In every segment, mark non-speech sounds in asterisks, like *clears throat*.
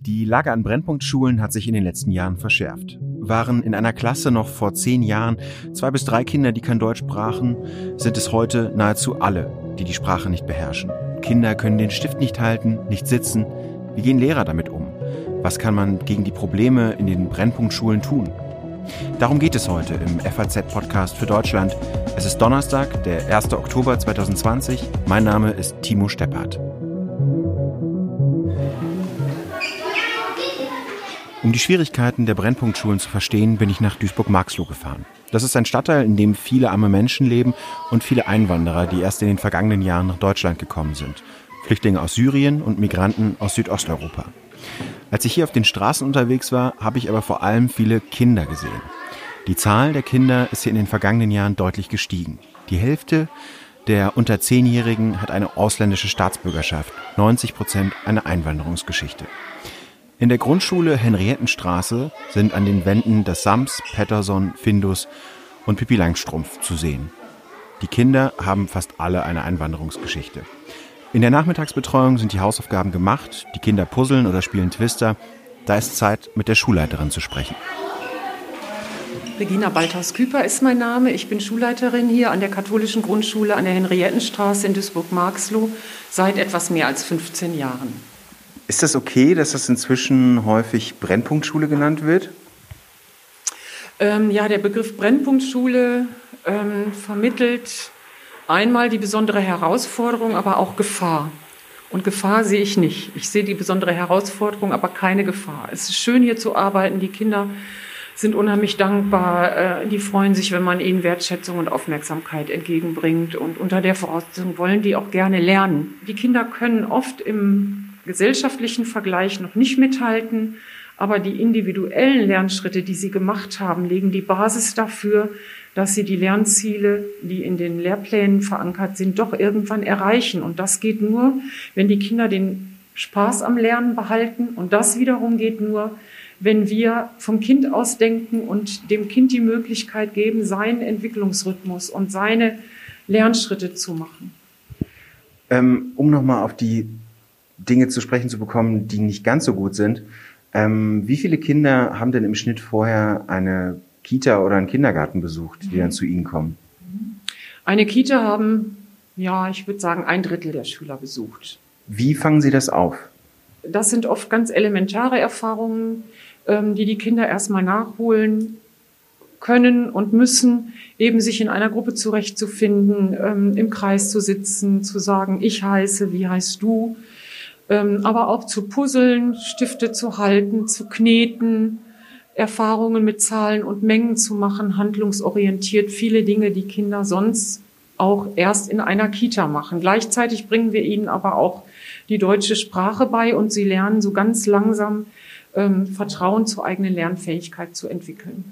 Die Lage an Brennpunktschulen hat sich in den letzten Jahren verschärft. Waren in einer Klasse noch vor zehn Jahren zwei bis drei Kinder, die kein Deutsch sprachen, sind es heute nahezu alle, die die Sprache nicht beherrschen. Kinder können den Stift nicht halten, nicht sitzen. Wie gehen Lehrer damit um? Was kann man gegen die Probleme in den Brennpunktschulen tun? Darum geht es heute im FAZ-Podcast für Deutschland. Es ist Donnerstag, der 1. Oktober 2020. Mein Name ist Timo Steppert. Um die Schwierigkeiten der Brennpunktschulen zu verstehen, bin ich nach Duisburg-Marxloh gefahren. Das ist ein Stadtteil, in dem viele arme Menschen leben und viele Einwanderer, die erst in den vergangenen Jahren nach Deutschland gekommen sind. Flüchtlinge aus Syrien und Migranten aus Südosteuropa. Als ich hier auf den Straßen unterwegs war, habe ich aber vor allem viele Kinder gesehen. Die Zahl der Kinder ist hier in den vergangenen Jahren deutlich gestiegen. Die Hälfte der unter Zehnjährigen hat eine ausländische Staatsbürgerschaft, 90 Prozent eine Einwanderungsgeschichte. In der Grundschule Henriettenstraße sind an den Wänden das Sams, Patterson, Findus und Pippi Langstrumpf zu sehen. Die Kinder haben fast alle eine Einwanderungsgeschichte. In der Nachmittagsbetreuung sind die Hausaufgaben gemacht, die Kinder puzzeln oder spielen Twister. Da ist Zeit, mit der Schulleiterin zu sprechen. Regina Balthaus-Küper ist mein Name. Ich bin Schulleiterin hier an der katholischen Grundschule an der Henriettenstraße in Duisburg-Marxloh seit etwas mehr als 15 Jahren. Ist das okay, dass das inzwischen häufig Brennpunktschule genannt wird? Ähm, ja, der Begriff Brennpunktschule ähm, vermittelt einmal die besondere Herausforderung, aber auch Gefahr. Und Gefahr sehe ich nicht. Ich sehe die besondere Herausforderung, aber keine Gefahr. Es ist schön, hier zu arbeiten. Die Kinder sind unheimlich dankbar. Äh, die freuen sich, wenn man ihnen Wertschätzung und Aufmerksamkeit entgegenbringt. Und unter der Voraussetzung wollen die auch gerne lernen. Die Kinder können oft im gesellschaftlichen Vergleich noch nicht mithalten, aber die individuellen Lernschritte, die sie gemacht haben, legen die Basis dafür, dass sie die Lernziele, die in den Lehrplänen verankert sind, doch irgendwann erreichen. Und das geht nur, wenn die Kinder den Spaß am Lernen behalten. Und das wiederum geht nur, wenn wir vom Kind aus denken und dem Kind die Möglichkeit geben, seinen Entwicklungsrhythmus und seine Lernschritte zu machen. Ähm, um nochmal auf die Dinge zu sprechen zu bekommen, die nicht ganz so gut sind. Ähm, wie viele Kinder haben denn im Schnitt vorher eine Kita oder einen Kindergarten besucht, die mhm. dann zu Ihnen kommen? Eine Kita haben, ja, ich würde sagen, ein Drittel der Schüler besucht. Wie fangen Sie das auf? Das sind oft ganz elementare Erfahrungen, ähm, die die Kinder erstmal nachholen können und müssen, eben sich in einer Gruppe zurechtzufinden, ähm, im Kreis zu sitzen, zu sagen, ich heiße, wie heißt du, ähm, aber auch zu puzzeln, Stifte zu halten, zu kneten, Erfahrungen mit Zahlen und Mengen zu machen, handlungsorientiert, viele Dinge, die Kinder sonst auch erst in einer Kita machen. Gleichzeitig bringen wir ihnen aber auch die deutsche Sprache bei und sie lernen so ganz langsam ähm, Vertrauen zur eigenen Lernfähigkeit zu entwickeln.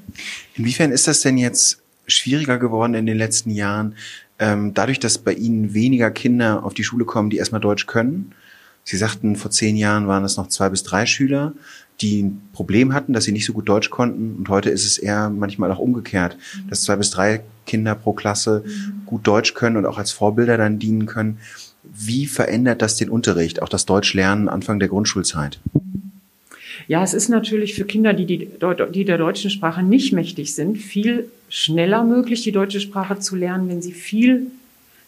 Inwiefern ist das denn jetzt schwieriger geworden in den letzten Jahren, ähm, dadurch, dass bei Ihnen weniger Kinder auf die Schule kommen, die erstmal Deutsch können? Sie sagten, vor zehn Jahren waren es noch zwei bis drei Schüler, die ein Problem hatten, dass sie nicht so gut Deutsch konnten. Und heute ist es eher manchmal auch umgekehrt, mhm. dass zwei bis drei Kinder pro Klasse mhm. gut Deutsch können und auch als Vorbilder dann dienen können. Wie verändert das den Unterricht, auch das Deutschlernen Anfang der Grundschulzeit? Ja, es ist natürlich für Kinder, die, die, die der deutschen Sprache nicht mächtig sind, viel schneller möglich, die deutsche Sprache zu lernen, wenn sie viel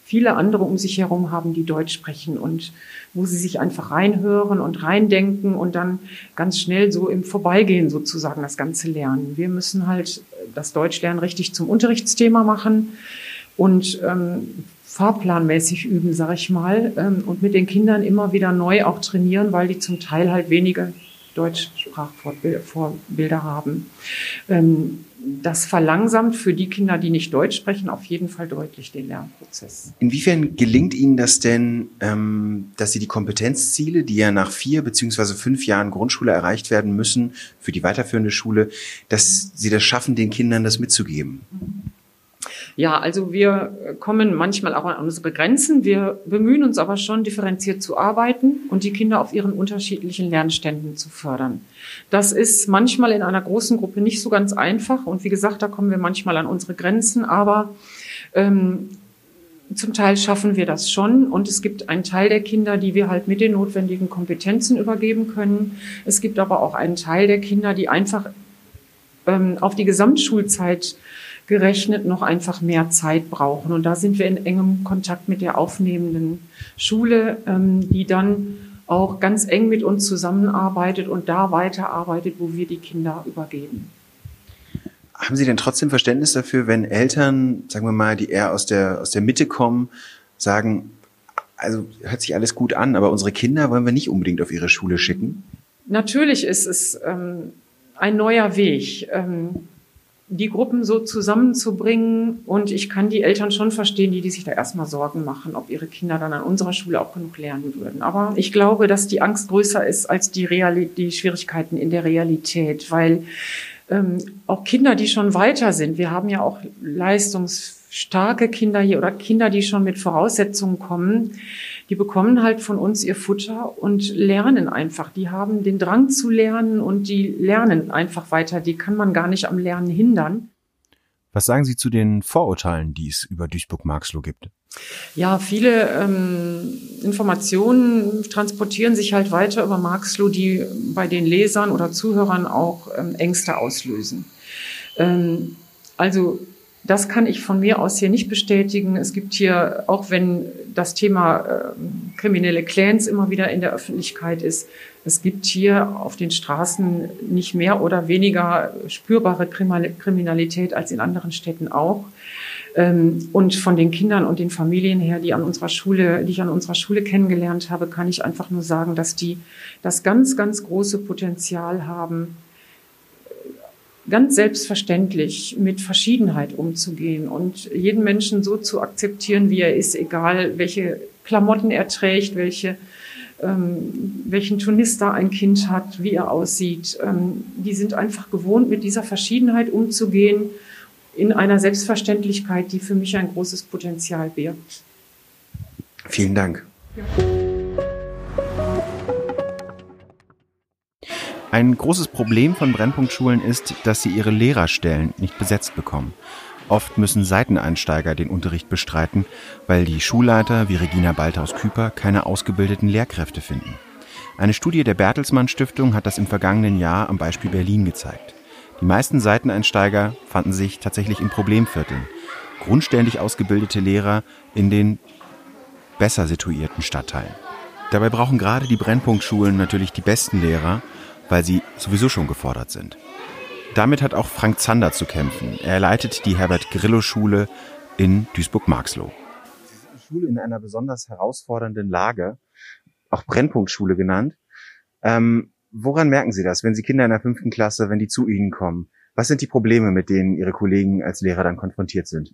viele andere um sich herum haben, die Deutsch sprechen und wo sie sich einfach reinhören und reindenken und dann ganz schnell so im Vorbeigehen sozusagen das Ganze lernen. Wir müssen halt das Deutschlernen richtig zum Unterrichtsthema machen und ähm, fahrplanmäßig üben, sag ich mal, ähm, und mit den Kindern immer wieder neu auch trainieren, weil die zum Teil halt wenige Deutschsprachvorbilder haben. Ähm, das verlangsamt für die Kinder, die nicht Deutsch sprechen, auf jeden Fall deutlich den Lernprozess. Inwiefern gelingt Ihnen das denn, ähm, dass Sie die Kompetenzziele, die ja nach vier beziehungsweise fünf Jahren Grundschule erreicht werden müssen für die weiterführende Schule, dass Sie das schaffen, den Kindern das mitzugeben? Ja, also wir kommen manchmal auch an unsere Grenzen. Wir bemühen uns aber schon, differenziert zu arbeiten und die Kinder auf ihren unterschiedlichen Lernständen zu fördern. Das ist manchmal in einer großen Gruppe nicht so ganz einfach. Und wie gesagt, da kommen wir manchmal an unsere Grenzen. Aber ähm, zum Teil schaffen wir das schon und es gibt einen Teil der Kinder, die wir halt mit den notwendigen Kompetenzen übergeben können. Es gibt aber auch einen Teil der Kinder, die einfach ähm, auf die Gesamtschulzeit gerechnet noch einfach mehr Zeit brauchen. Und da sind wir in engem Kontakt mit der aufnehmenden Schule, ähm, die dann auch ganz eng mit uns zusammenarbeitet und da weiterarbeitet, wo wir die Kinder übergeben. Haben Sie denn trotzdem Verständnis dafür, wenn Eltern, sagen wir mal, die eher aus der, aus der Mitte kommen, sagen, also hört sich alles gut an, aber unsere Kinder wollen wir nicht unbedingt auf ihre Schule schicken? Natürlich ist es ähm, ein neuer Weg, ähm, die Gruppen so zusammenzubringen. Und ich kann die Eltern schon verstehen, die, die sich da erstmal Sorgen machen, ob ihre Kinder dann an unserer Schule auch genug lernen würden. Aber ich glaube, dass die Angst größer ist als die, Real die Schwierigkeiten in der Realität, weil ähm, auch Kinder, die schon weiter sind. Wir haben ja auch leistungsstarke Kinder hier oder Kinder, die schon mit Voraussetzungen kommen. Die bekommen halt von uns ihr Futter und lernen einfach. Die haben den Drang zu lernen und die lernen einfach weiter. Die kann man gar nicht am Lernen hindern. Was sagen Sie zu den Vorurteilen, die es über Duisburg-Marxloh gibt? Ja, viele ähm, Informationen transportieren sich halt weiter über Marxloh, die bei den Lesern oder Zuhörern auch ähm, Ängste auslösen. Ähm, also das kann ich von mir aus hier nicht bestätigen. Es gibt hier, auch wenn das Thema äh, kriminelle Clans immer wieder in der Öffentlichkeit ist, es gibt hier auf den Straßen nicht mehr oder weniger spürbare Kriminalität als in anderen Städten auch. Ähm, und von den Kindern und den Familien her, die an unserer Schule, die ich an unserer Schule kennengelernt habe, kann ich einfach nur sagen, dass die das ganz, ganz große Potenzial haben, ganz selbstverständlich mit Verschiedenheit umzugehen und jeden Menschen so zu akzeptieren, wie er ist, egal welche Klamotten er trägt, welche ähm, welchen Turnister ein Kind hat, wie er aussieht. Ähm, die sind einfach gewohnt, mit dieser Verschiedenheit umzugehen in einer Selbstverständlichkeit, die für mich ein großes Potenzial birgt. Vielen Dank. Ja. Ein großes Problem von Brennpunktschulen ist, dass sie ihre Lehrerstellen nicht besetzt bekommen. Oft müssen Seiteneinsteiger den Unterricht bestreiten, weil die Schulleiter wie Regina Balthaus-Küper keine ausgebildeten Lehrkräfte finden. Eine Studie der Bertelsmann Stiftung hat das im vergangenen Jahr am Beispiel Berlin gezeigt. Die meisten Seiteneinsteiger fanden sich tatsächlich in Problemvierteln. Grundständig ausgebildete Lehrer in den besser situierten Stadtteilen. Dabei brauchen gerade die Brennpunktschulen natürlich die besten Lehrer, weil sie sowieso schon gefordert sind. Damit hat auch Frank Zander zu kämpfen. Er leitet die Herbert-Grillo-Schule in Duisburg-Marxloh. Schule in einer besonders herausfordernden Lage, auch Brennpunktschule genannt. Ähm, Woran merken Sie das, wenn Sie Kinder in der fünften Klasse, wenn die zu Ihnen kommen? Was sind die Probleme, mit denen Ihre Kollegen als Lehrer dann konfrontiert sind?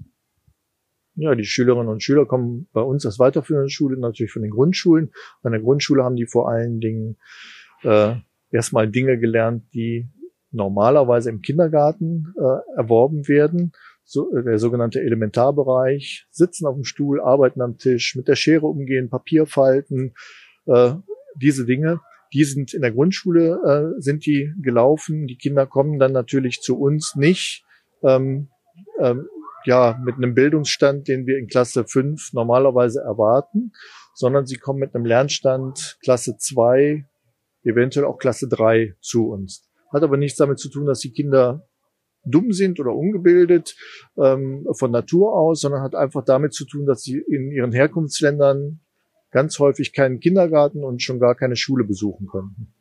Ja, die Schülerinnen und Schüler kommen bei uns aus weiterführenden Schulen, natürlich von den Grundschulen. An der Grundschule haben die vor allen Dingen äh, erstmal Dinge gelernt, die normalerweise im Kindergarten äh, erworben werden. So, äh, der sogenannte Elementarbereich, sitzen auf dem Stuhl, arbeiten am Tisch, mit der Schere umgehen, Papier falten, äh, diese Dinge die sind in der Grundschule, äh, sind die gelaufen. Die Kinder kommen dann natürlich zu uns nicht, ähm, ähm, ja, mit einem Bildungsstand, den wir in Klasse 5 normalerweise erwarten, sondern sie kommen mit einem Lernstand Klasse 2, eventuell auch Klasse 3 zu uns. Hat aber nichts damit zu tun, dass die Kinder dumm sind oder ungebildet ähm, von Natur aus, sondern hat einfach damit zu tun, dass sie in ihren Herkunftsländern ganz häufig keinen Kindergarten und schon gar keine Schule besuchen konnten.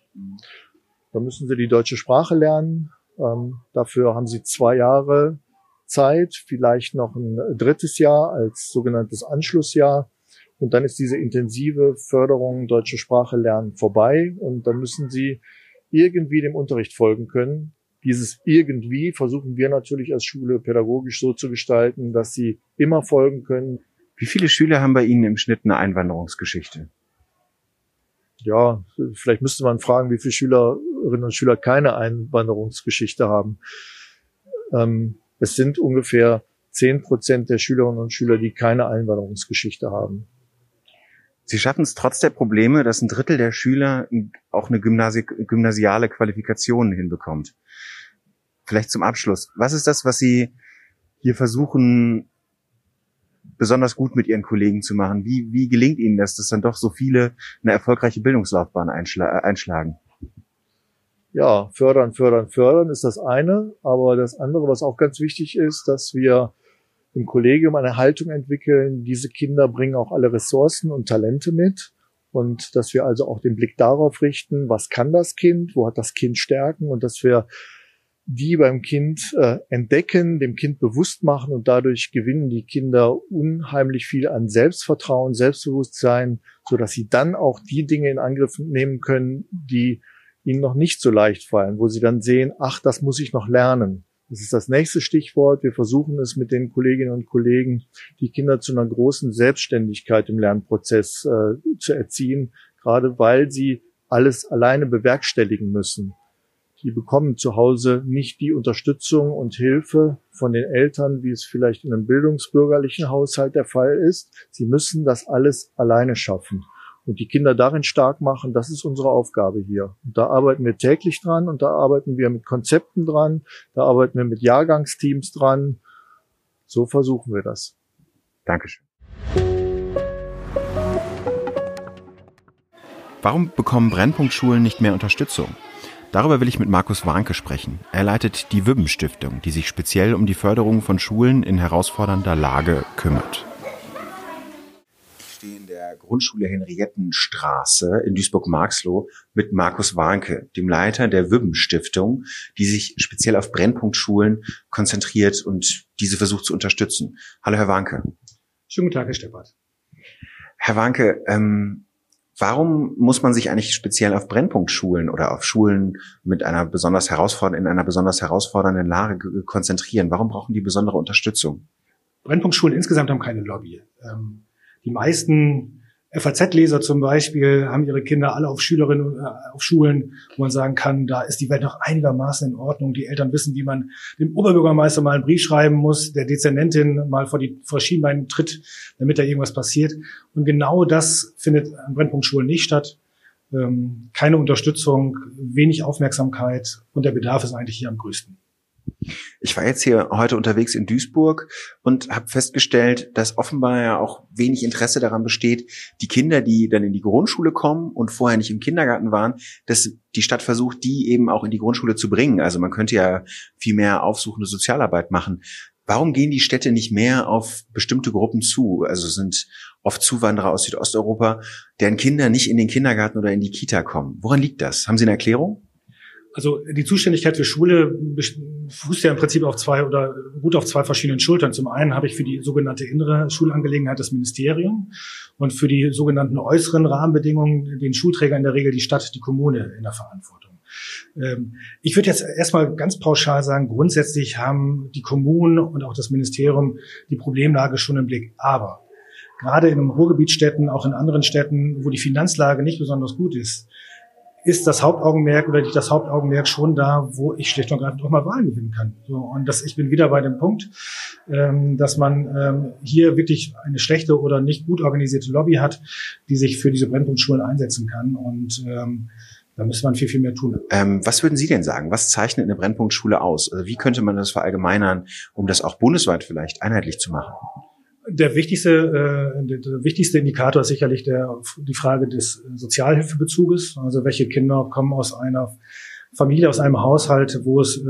Da müssen sie die deutsche Sprache lernen. Ähm, dafür haben sie zwei Jahre Zeit, vielleicht noch ein drittes Jahr als sogenanntes Anschlussjahr. Und dann ist diese intensive Förderung deutsche Sprache lernen vorbei und dann müssen sie irgendwie dem Unterricht folgen können. Dieses irgendwie versuchen wir natürlich als Schule pädagogisch so zu gestalten, dass sie immer folgen können, wie viele Schüler haben bei Ihnen im Schnitt eine Einwanderungsgeschichte? Ja, vielleicht müsste man fragen, wie viele Schülerinnen und Schüler keine Einwanderungsgeschichte haben. Ähm, es sind ungefähr zehn Prozent der Schülerinnen und Schüler, die keine Einwanderungsgeschichte haben. Sie schaffen es trotz der Probleme, dass ein Drittel der Schüler auch eine Gymnasi gymnasiale Qualifikation hinbekommt. Vielleicht zum Abschluss. Was ist das, was Sie hier versuchen besonders gut mit Ihren Kollegen zu machen? Wie, wie gelingt Ihnen das, dass dann doch so viele eine erfolgreiche Bildungslaufbahn einschla äh, einschlagen? Ja, fördern, fördern, fördern ist das eine. Aber das andere, was auch ganz wichtig ist, dass wir im Kollegium eine Haltung entwickeln. Diese Kinder bringen auch alle Ressourcen und Talente mit. Und dass wir also auch den Blick darauf richten, was kann das Kind, wo hat das Kind Stärken und dass wir die beim Kind äh, entdecken, dem Kind bewusst machen und dadurch gewinnen die Kinder unheimlich viel an Selbstvertrauen, Selbstbewusstsein, so dass sie dann auch die Dinge in Angriff nehmen können, die ihnen noch nicht so leicht fallen, wo sie dann sehen, ach, das muss ich noch lernen. Das ist das nächste Stichwort. Wir versuchen es mit den Kolleginnen und Kollegen, die Kinder zu einer großen Selbstständigkeit im Lernprozess äh, zu erziehen, gerade weil sie alles alleine bewerkstelligen müssen die bekommen zu Hause nicht die Unterstützung und Hilfe von den Eltern, wie es vielleicht in einem bildungsbürgerlichen Haushalt der Fall ist. Sie müssen das alles alleine schaffen. Und die Kinder darin stark machen, das ist unsere Aufgabe hier. Und da arbeiten wir täglich dran und da arbeiten wir mit Konzepten dran, da arbeiten wir mit Jahrgangsteams dran. So versuchen wir das. Dankeschön. Warum bekommen Brennpunktschulen nicht mehr Unterstützung? Darüber will ich mit Markus Warnke sprechen. Er leitet die Wübben Stiftung, die sich speziell um die Förderung von Schulen in herausfordernder Lage kümmert. Stehe in der Grundschule Henriettenstraße in Duisburg-Marxloh mit Markus Warnke, dem Leiter der Wübben Stiftung, die sich speziell auf Brennpunktschulen konzentriert und diese versucht zu unterstützen. Hallo, Herr Warnke. Schönen guten Tag, Herr Steppert. Herr Warnke, ähm, Warum muss man sich eigentlich speziell auf Brennpunktschulen oder auf Schulen mit einer besonders herausfordernden, in einer besonders herausfordernden Lage konzentrieren? Warum brauchen die besondere Unterstützung? Brennpunktschulen insgesamt haben keine Lobby. Ähm, die meisten FAZ-Leser zum Beispiel haben ihre Kinder alle auf Schülerinnen, äh, auf Schulen, wo man sagen kann, da ist die Welt noch einigermaßen in Ordnung. Die Eltern wissen, wie man dem Oberbürgermeister mal einen Brief schreiben muss, der Dezernentin mal vor die vor Schienbeinen tritt, damit da irgendwas passiert. Und genau das findet an Brennpunktschulen nicht statt. Ähm, keine Unterstützung, wenig Aufmerksamkeit und der Bedarf ist eigentlich hier am größten. Ich war jetzt hier heute unterwegs in Duisburg und habe festgestellt, dass offenbar ja auch wenig Interesse daran besteht, die Kinder, die dann in die Grundschule kommen und vorher nicht im Kindergarten waren, dass die Stadt versucht, die eben auch in die Grundschule zu bringen. Also man könnte ja viel mehr aufsuchende Sozialarbeit machen. Warum gehen die Städte nicht mehr auf bestimmte Gruppen zu? Also sind oft Zuwanderer aus Südosteuropa, deren Kinder nicht in den Kindergarten oder in die Kita kommen. Woran liegt das? Haben Sie eine Erklärung? Also die Zuständigkeit für Schule fußt ja im Prinzip auf zwei oder gut auf zwei verschiedenen Schultern. Zum einen habe ich für die sogenannte innere Schulangelegenheit das Ministerium und für die sogenannten äußeren Rahmenbedingungen den Schulträger in der Regel die Stadt, die Kommune in der Verantwortung. Ähm, ich würde jetzt erstmal ganz pauschal sagen, grundsätzlich haben die Kommunen und auch das Ministerium die Problemlage schon im Blick. Aber gerade in Ruhrgebietstädten, auch in anderen Städten, wo die Finanzlage nicht besonders gut ist, ist das Hauptaugenmerk oder nicht das Hauptaugenmerk schon da, wo ich schlicht und ergreifend auch mal Wahlen gewinnen kann. So, und das, ich bin wieder bei dem Punkt, ähm, dass man ähm, hier wirklich eine schlechte oder nicht gut organisierte Lobby hat, die sich für diese Brennpunktschulen einsetzen kann. Und ähm, da müsste man viel, viel mehr tun. Ähm, was würden Sie denn sagen? Was zeichnet eine Brennpunktschule aus? Also wie könnte man das verallgemeinern, um das auch bundesweit vielleicht einheitlich zu machen? Der wichtigste, äh, der, wichtigste Indikator ist sicherlich der, die Frage des Sozialhilfebezuges. Also welche Kinder kommen aus einer Familie, aus einem Haushalt, wo es äh,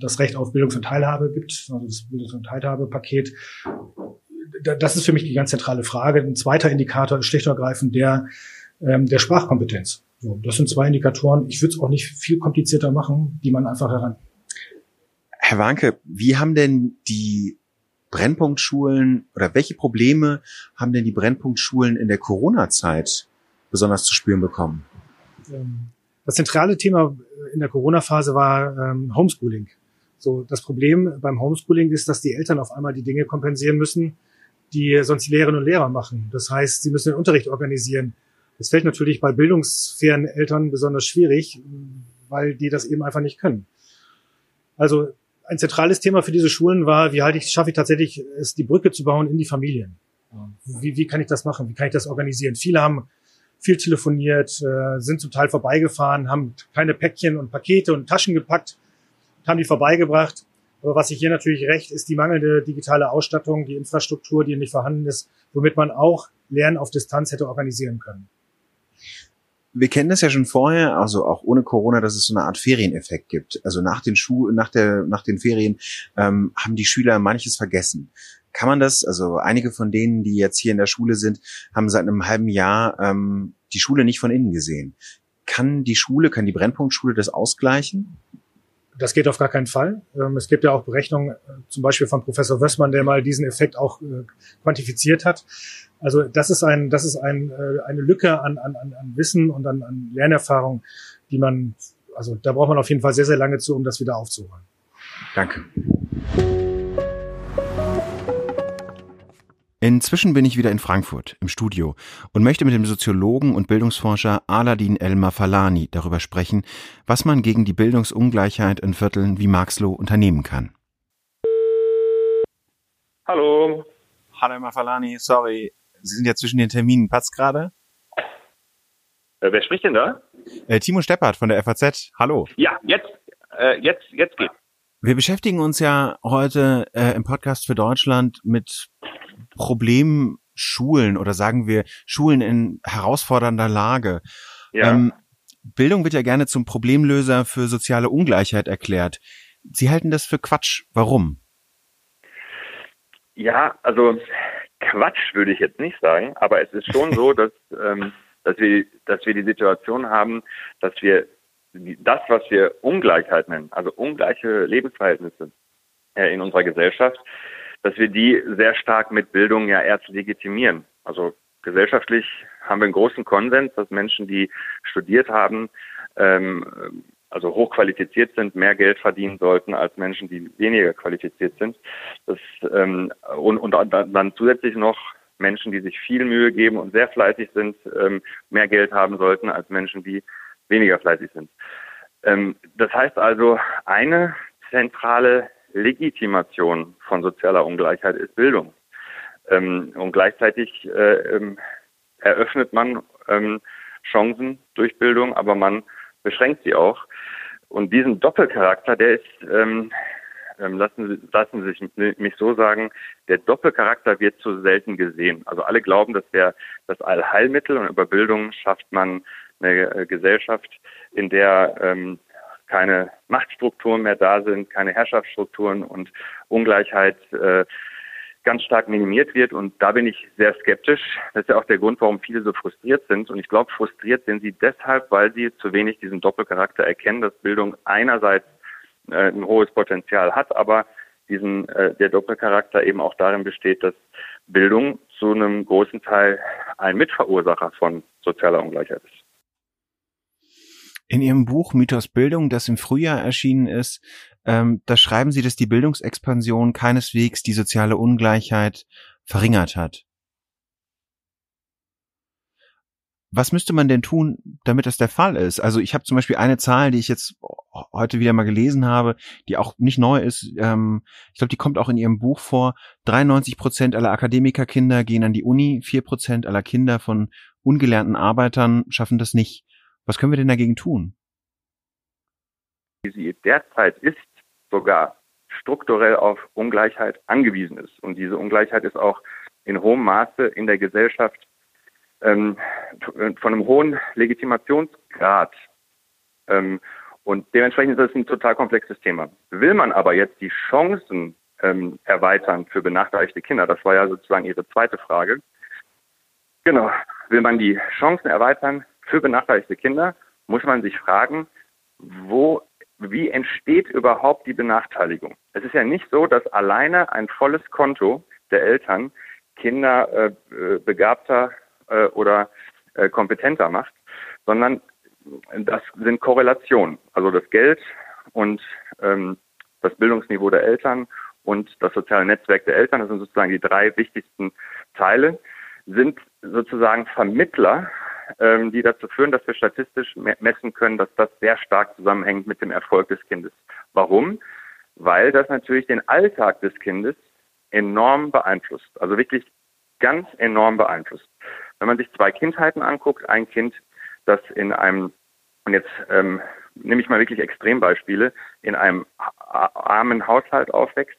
das Recht auf Bildungs- und Teilhabe gibt, also das Bildungs- und Teilhabepaket. Das ist für mich die ganz zentrale Frage. Ein zweiter Indikator ist schlicht und ergreifend der ähm, der Sprachkompetenz. So, das sind zwei Indikatoren. Ich würde es auch nicht viel komplizierter machen, die man einfach heran. Herr Wanke, wie haben denn die Brennpunktschulen oder welche Probleme haben denn die Brennpunktschulen in der Corona-Zeit besonders zu spüren bekommen? Ähm, das zentrale Thema in der Corona-Phase war ähm, Homeschooling. So, das Problem beim Homeschooling ist, dass die Eltern auf einmal die Dinge kompensieren müssen, die sonst die Lehrerinnen und Lehrer machen. Das heißt, sie müssen den Unterricht organisieren. Das fällt natürlich bei bildungsfernen Eltern besonders schwierig, weil die das eben einfach nicht können. Also ein zentrales Thema für diese Schulen war, wie halte ich, schaffe ich tatsächlich, es die Brücke zu bauen in die Familien. Wie, wie kann ich das machen? Wie kann ich das organisieren? Viele haben viel telefoniert, äh, sind zum Teil vorbeigefahren, haben kleine Päckchen und Pakete und Taschen gepackt, haben die vorbeigebracht. Aber was ich hier natürlich recht, ist die mangelnde digitale Ausstattung, die Infrastruktur, die nicht vorhanden ist, womit man auch Lernen auf Distanz hätte organisieren können. Wir kennen das ja schon vorher, also auch ohne Corona, dass es so eine Art Ferieneffekt gibt. Also nach den Schu nach der nach den Ferien ähm, haben die Schüler manches vergessen. Kann man das? Also einige von denen, die jetzt hier in der Schule sind, haben seit einem halben Jahr ähm, die Schule nicht von innen gesehen. Kann die Schule, kann die Brennpunktschule das ausgleichen? Das geht auf gar keinen Fall. Ähm, es gibt ja auch Berechnungen, äh, zum Beispiel von Professor Wössmann, der mal diesen Effekt auch äh, quantifiziert hat. Also das ist ein, das ist ein, äh, eine Lücke an, an, an Wissen und an, an Lernerfahrung, die man, also da braucht man auf jeden Fall sehr, sehr lange zu, um das wieder aufzuholen. Danke. Inzwischen bin ich wieder in Frankfurt im Studio und möchte mit dem Soziologen und Bildungsforscher Aladin El-Mafalani darüber sprechen, was man gegen die Bildungsungleichheit in Vierteln wie Marxloh unternehmen kann. Hallo. Hallo Mafalani, sorry, Sie sind ja zwischen den Terminen. Passt gerade? Äh, wer spricht denn da? Äh, Timo Steppert von der FAZ. Hallo. Ja, jetzt, äh, jetzt, jetzt geht. Wir beschäftigen uns ja heute äh, im Podcast für Deutschland mit Problemschulen oder sagen wir Schulen in herausfordernder Lage. Ja. Ähm, Bildung wird ja gerne zum Problemlöser für soziale Ungleichheit erklärt. Sie halten das für Quatsch. Warum? Ja, also Quatsch würde ich jetzt nicht sagen, aber es ist schon so, *laughs* dass, ähm, dass, wir, dass wir die Situation haben, dass wir das, was wir Ungleichheit nennen, also ungleiche Lebensverhältnisse äh, in unserer Gesellschaft, dass wir die sehr stark mit Bildung ja erst legitimieren. Also gesellschaftlich haben wir einen großen Konsens, dass Menschen, die studiert haben, ähm, also hochqualifiziert sind, mehr Geld verdienen sollten als Menschen, die weniger qualifiziert sind. Das, ähm, und, und dann zusätzlich noch Menschen, die sich viel Mühe geben und sehr fleißig sind, ähm, mehr Geld haben sollten als Menschen, die weniger fleißig sind. Ähm, das heißt also, eine zentrale Legitimation von sozialer Ungleichheit ist Bildung. Ähm, und gleichzeitig äh, ähm, eröffnet man ähm, Chancen durch Bildung, aber man beschränkt sie auch. Und diesen Doppelcharakter, der ist, ähm, ähm, lassen, lassen Sie mich so sagen, der Doppelcharakter wird zu selten gesehen. Also alle glauben, das wäre das Allheilmittel und über Bildung schafft man eine äh, Gesellschaft, in der ähm, keine Machtstrukturen mehr da sind, keine Herrschaftsstrukturen und Ungleichheit äh, ganz stark minimiert wird. Und da bin ich sehr skeptisch. Das ist ja auch der Grund, warum viele so frustriert sind. Und ich glaube, frustriert sind sie deshalb, weil sie zu wenig diesen Doppelcharakter erkennen, dass Bildung einerseits äh, ein hohes Potenzial hat, aber diesen, äh, der Doppelcharakter eben auch darin besteht, dass Bildung zu einem großen Teil ein Mitverursacher von sozialer Ungleichheit ist. In Ihrem Buch Mythos Bildung, das im Frühjahr erschienen ist, ähm, da schreiben Sie, dass die Bildungsexpansion keineswegs die soziale Ungleichheit verringert hat. Was müsste man denn tun, damit das der Fall ist? Also ich habe zum Beispiel eine Zahl, die ich jetzt heute wieder mal gelesen habe, die auch nicht neu ist. Ähm, ich glaube, die kommt auch in Ihrem Buch vor. 93 Prozent aller Akademikerkinder gehen an die Uni, vier Prozent aller Kinder von ungelernten Arbeitern schaffen das nicht. Was können wir denn dagegen tun? Wie sie derzeit ist, sogar strukturell auf Ungleichheit angewiesen ist. Und diese Ungleichheit ist auch in hohem Maße in der Gesellschaft ähm, von einem hohen Legitimationsgrad. Ähm, und dementsprechend ist das ein total komplexes Thema. Will man aber jetzt die Chancen ähm, erweitern für benachteiligte Kinder, das war ja sozusagen Ihre zweite Frage. Genau, will man die Chancen erweitern für benachteiligte Kinder, muss man sich fragen, wo wie entsteht überhaupt die Benachteiligung? Es ist ja nicht so, dass alleine ein volles Konto der Eltern Kinder äh, äh, begabter äh, oder äh, kompetenter macht, sondern das sind Korrelationen. Also das Geld und ähm, das Bildungsniveau der Eltern und das soziale Netzwerk der Eltern, das sind sozusagen die drei wichtigsten Teile, sind sozusagen Vermittler ähm, die dazu führen, dass wir statistisch messen können, dass das sehr stark zusammenhängt mit dem Erfolg des Kindes. Warum? Weil das natürlich den Alltag des Kindes enorm beeinflusst. Also wirklich ganz enorm beeinflusst. Wenn man sich zwei Kindheiten anguckt, ein Kind, das in einem, und jetzt ähm, nehme ich mal wirklich Extrembeispiele, in einem armen Haushalt aufwächst,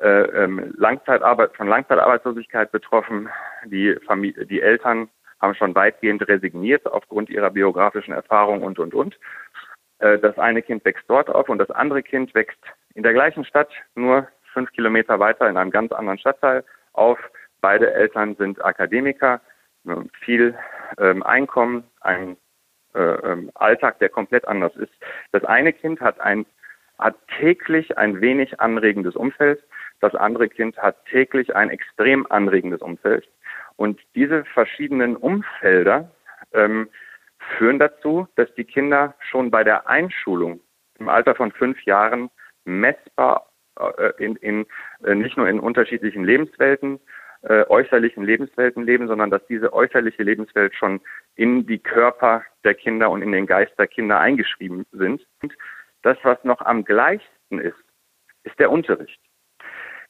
äh, ähm, Langzeitarbeit, von Langzeitarbeitslosigkeit betroffen, die, Familie, die Eltern haben schon weitgehend resigniert aufgrund ihrer biografischen Erfahrung und, und, und. Äh, das eine Kind wächst dort auf und das andere Kind wächst in der gleichen Stadt, nur fünf Kilometer weiter in einem ganz anderen Stadtteil auf. Beide Eltern sind Akademiker, viel ähm, Einkommen, ein äh, ähm, Alltag, der komplett anders ist. Das eine Kind hat ein hat täglich ein wenig anregendes Umfeld, das andere Kind hat täglich ein extrem anregendes Umfeld. Und diese verschiedenen Umfelder ähm, führen dazu, dass die Kinder schon bei der Einschulung im Alter von fünf Jahren messbar äh, in, in, äh, nicht nur in unterschiedlichen Lebenswelten, äh, äußerlichen Lebenswelten leben, sondern dass diese äußerliche Lebenswelt schon in die Körper der Kinder und in den Geist der Kinder eingeschrieben sind. Und das, was noch am gleichsten ist, ist der Unterricht.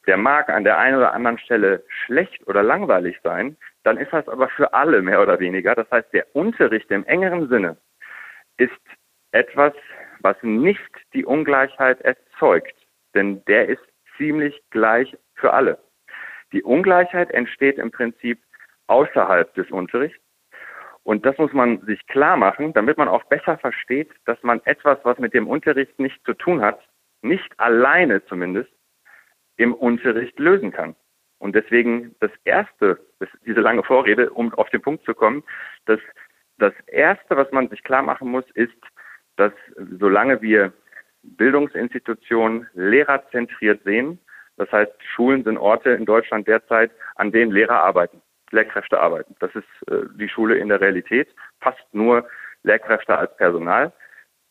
Der mag an der einen oder anderen Stelle schlecht oder langweilig sein, dann ist das aber für alle mehr oder weniger. Das heißt, der Unterricht im engeren Sinne ist etwas, was nicht die Ungleichheit erzeugt, denn der ist ziemlich gleich für alle. Die Ungleichheit entsteht im Prinzip außerhalb des Unterrichts. Und das muss man sich klar machen, damit man auch besser versteht, dass man etwas, was mit dem Unterricht nichts zu tun hat, nicht alleine zumindest im Unterricht lösen kann. Und deswegen das Erste, das, diese lange Vorrede, um auf den Punkt zu kommen, dass das Erste, was man sich klar machen muss, ist, dass solange wir Bildungsinstitutionen lehrerzentriert sehen, das heißt, Schulen sind Orte in Deutschland derzeit, an denen Lehrer arbeiten, Lehrkräfte arbeiten. Das ist äh, die Schule in der Realität, fast nur Lehrkräfte als Personal.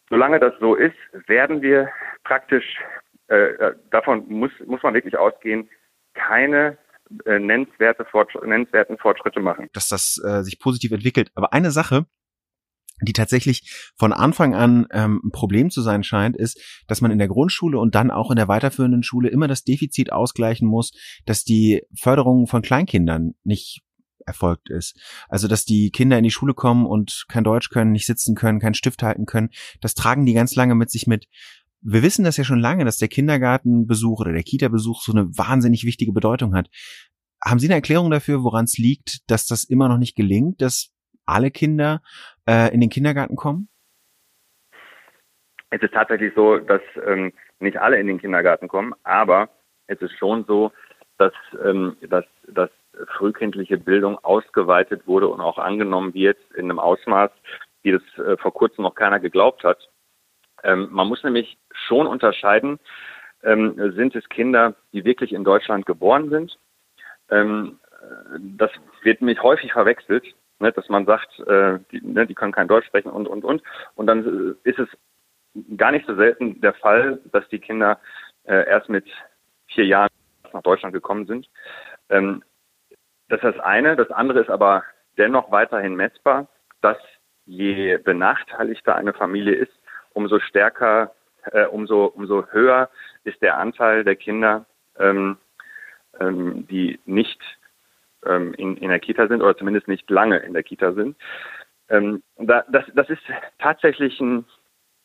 Solange das so ist, werden wir praktisch, äh, äh davon muss, muss man wirklich ausgehen, keine äh, nennenswerte Fortsch nennenswerten Fortschritte machen. Dass das äh, sich positiv entwickelt. Aber eine Sache, die tatsächlich von Anfang an ähm, ein Problem zu sein scheint, ist, dass man in der Grundschule und dann auch in der weiterführenden Schule immer das Defizit ausgleichen muss, dass die Förderung von Kleinkindern nicht erfolgt ist. Also, dass die Kinder in die Schule kommen und kein Deutsch können, nicht sitzen können, keinen Stift halten können, das tragen die ganz lange mit sich mit. Wir wissen das ja schon lange, dass der Kindergartenbesuch oder der Kita-Besuch so eine wahnsinnig wichtige Bedeutung hat. Haben Sie eine Erklärung dafür, woran es liegt, dass das immer noch nicht gelingt, dass alle Kinder äh, in den Kindergarten kommen? Es ist tatsächlich so, dass ähm, nicht alle in den Kindergarten kommen, aber es ist schon so, dass, ähm, dass, dass frühkindliche Bildung ausgeweitet wurde und auch angenommen wird in einem Ausmaß, wie das äh, vor kurzem noch keiner geglaubt hat. Ähm, man muss nämlich schon unterscheiden, ähm, sind es Kinder, die wirklich in Deutschland geboren sind. Ähm, das wird nämlich häufig verwechselt ne, dass man sagt, äh, die, ne, die können kein Deutsch sprechen und, und, und. Und dann äh, ist es gar nicht so selten der Fall, dass die Kinder äh, erst mit vier Jahren nach Deutschland gekommen sind. Ähm, das ist das eine. Das andere ist aber dennoch weiterhin messbar, dass je benachteiligter eine Familie ist, umso stärker, äh, umso, umso höher ist der Anteil der Kinder, ähm, ähm, die nicht ähm, in, in der Kita sind oder zumindest nicht lange in der Kita sind. Ähm, da, das, das ist tatsächlich ein,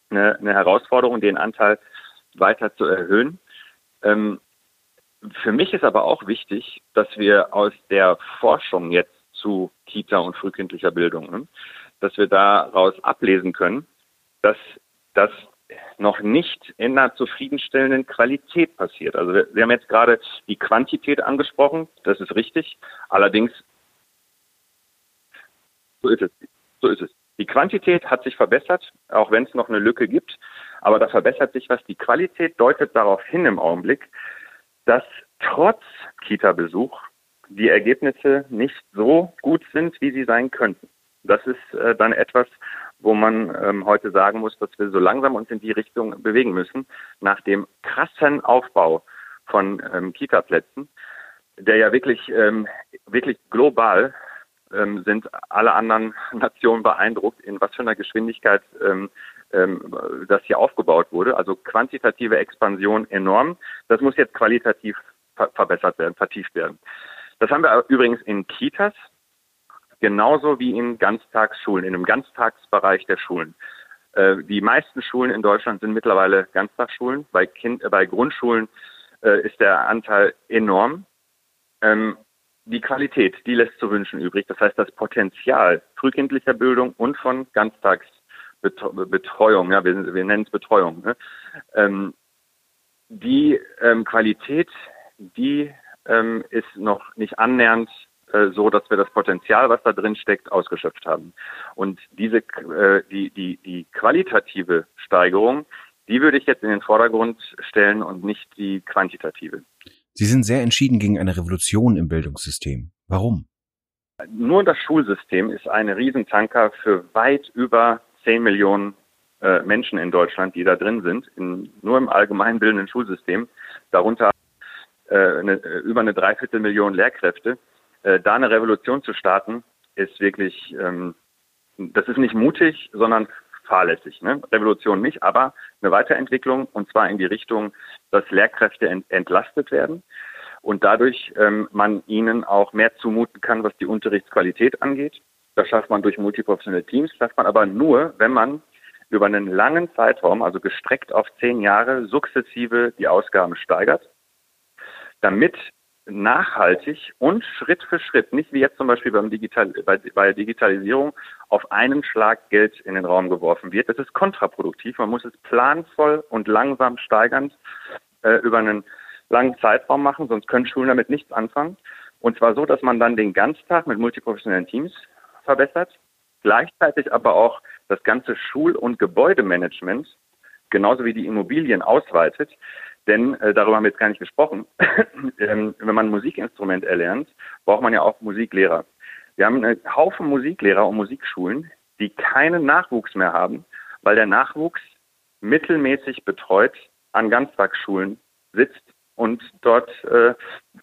eine, eine Herausforderung, den Anteil weiter zu erhöhen. Ähm, für mich ist aber auch wichtig, dass wir aus der Forschung jetzt zu Kita und frühkindlicher Bildung, ne, dass wir daraus ablesen können, dass das noch nicht in einer zufriedenstellenden Qualität passiert. Also wir, wir haben jetzt gerade die Quantität angesprochen, das ist richtig. Allerdings, so ist es. So ist es. Die Quantität hat sich verbessert, auch wenn es noch eine Lücke gibt. Aber da verbessert sich was. Die Qualität deutet darauf hin im Augenblick, dass trotz Kita-Besuch die Ergebnisse nicht so gut sind, wie sie sein könnten. Das ist äh, dann etwas, wo man ähm, heute sagen muss, dass wir so langsam uns in die Richtung bewegen müssen, nach dem krassen Aufbau von ähm, Kita-Plätzen, der ja wirklich, ähm, wirklich global ähm, sind alle anderen *laughs* Nationen beeindruckt, in was für einer Geschwindigkeit ähm, ähm, das hier aufgebaut wurde. Also quantitative Expansion enorm. Das muss jetzt qualitativ ver verbessert werden, vertieft werden. Das haben wir übrigens in Kitas genauso wie in Ganztagsschulen, in einem Ganztagsbereich der Schulen. Äh, die meisten Schulen in Deutschland sind mittlerweile Ganztagsschulen. Bei, kind, äh, bei Grundschulen äh, ist der Anteil enorm. Ähm, die Qualität, die lässt zu wünschen übrig. Das heißt, das Potenzial frühkindlicher Bildung und von Ganztagsbetreuung, ja, wir, wir nennen es Betreuung, ne? ähm, die ähm, Qualität, die ähm, ist noch nicht annähernd äh, so, dass wir das Potenzial, was da drin steckt, ausgeschöpft haben. Und diese, äh, die, die, die qualitative Steigerung, die würde ich jetzt in den Vordergrund stellen und nicht die quantitative. Sie sind sehr entschieden gegen eine Revolution im Bildungssystem. Warum? Nur das Schulsystem ist eine Riesentanker für weit über 10 Millionen äh, Menschen in Deutschland, die da drin sind, in, nur im allgemeinbildenden Schulsystem. Darunter äh, eine, äh, über eine Dreiviertelmillion Lehrkräfte. Äh, da eine Revolution zu starten, ist wirklich, ähm, das ist nicht mutig, sondern fahrlässig. Ne? Revolution nicht, aber eine Weiterentwicklung und zwar in die Richtung, dass Lehrkräfte ent entlastet werden und dadurch ähm, man ihnen auch mehr zumuten kann, was die Unterrichtsqualität angeht. Das schafft man durch multiprofessionelle Teams, schafft man aber nur, wenn man über einen langen Zeitraum, also gestreckt auf zehn Jahre, sukzessive die Ausgaben steigert, damit nachhaltig und Schritt für Schritt, nicht wie jetzt zum Beispiel beim Digital, bei, bei Digitalisierung, auf einen Schlag Geld in den Raum geworfen wird. Das ist kontraproduktiv. Man muss es planvoll und langsam steigernd äh, über einen langen Zeitraum machen, sonst können Schulen damit nichts anfangen. Und zwar so, dass man dann den Ganztag mit multiprofessionellen Teams verbessert, gleichzeitig aber auch das ganze Schul- und Gebäudemanagement genauso wie die Immobilien ausweitet, denn äh, darüber haben wir jetzt gar nicht gesprochen. *clears throat* ähm, wenn man ein Musikinstrument erlernt, braucht man ja auch Musiklehrer. Wir haben einen Haufen Musiklehrer und Musikschulen, die keinen Nachwuchs mehr haben, weil der Nachwuchs mittelmäßig betreut an Ganztagsschulen sitzt und dort, äh,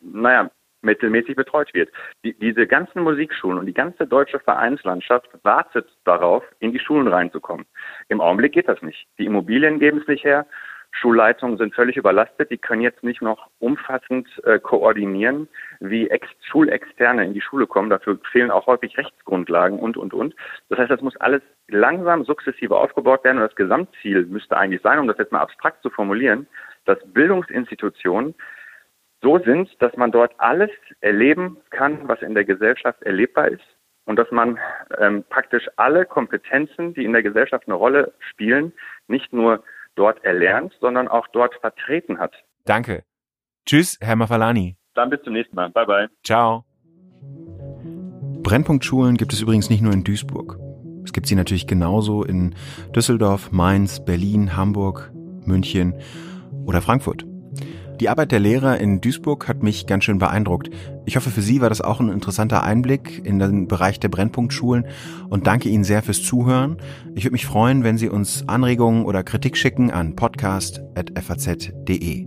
naja, mittelmäßig betreut wird. Die, diese ganzen Musikschulen und die ganze deutsche Vereinslandschaft wartet darauf, in die Schulen reinzukommen. Im Augenblick geht das nicht. Die Immobilien geben es nicht her Schulleitungen sind völlig überlastet. Die können jetzt nicht noch umfassend äh, koordinieren, wie Ex Schulexterne in die Schule kommen. Dafür fehlen auch häufig Rechtsgrundlagen und, und, und. Das heißt, das muss alles langsam sukzessive aufgebaut werden. Und das Gesamtziel müsste eigentlich sein, um das jetzt mal abstrakt zu formulieren, dass Bildungsinstitutionen so sind, dass man dort alles erleben kann, was in der Gesellschaft erlebbar ist und dass man ähm, praktisch alle Kompetenzen, die in der Gesellschaft eine Rolle spielen, nicht nur dort erlernt, sondern auch dort vertreten hat. Danke. Tschüss, Herr Mafalani. Dann bis zum nächsten Mal. Bye bye. Ciao. Brennpunktschulen gibt es übrigens nicht nur in Duisburg. Es gibt sie natürlich genauso in Düsseldorf, Mainz, Berlin, Hamburg, München oder Frankfurt. Die Arbeit der Lehrer in Duisburg hat mich ganz schön beeindruckt. Ich hoffe, für Sie war das auch ein interessanter Einblick in den Bereich der Brennpunktschulen und danke Ihnen sehr fürs Zuhören. Ich würde mich freuen, wenn Sie uns Anregungen oder Kritik schicken an podcast.faz.de.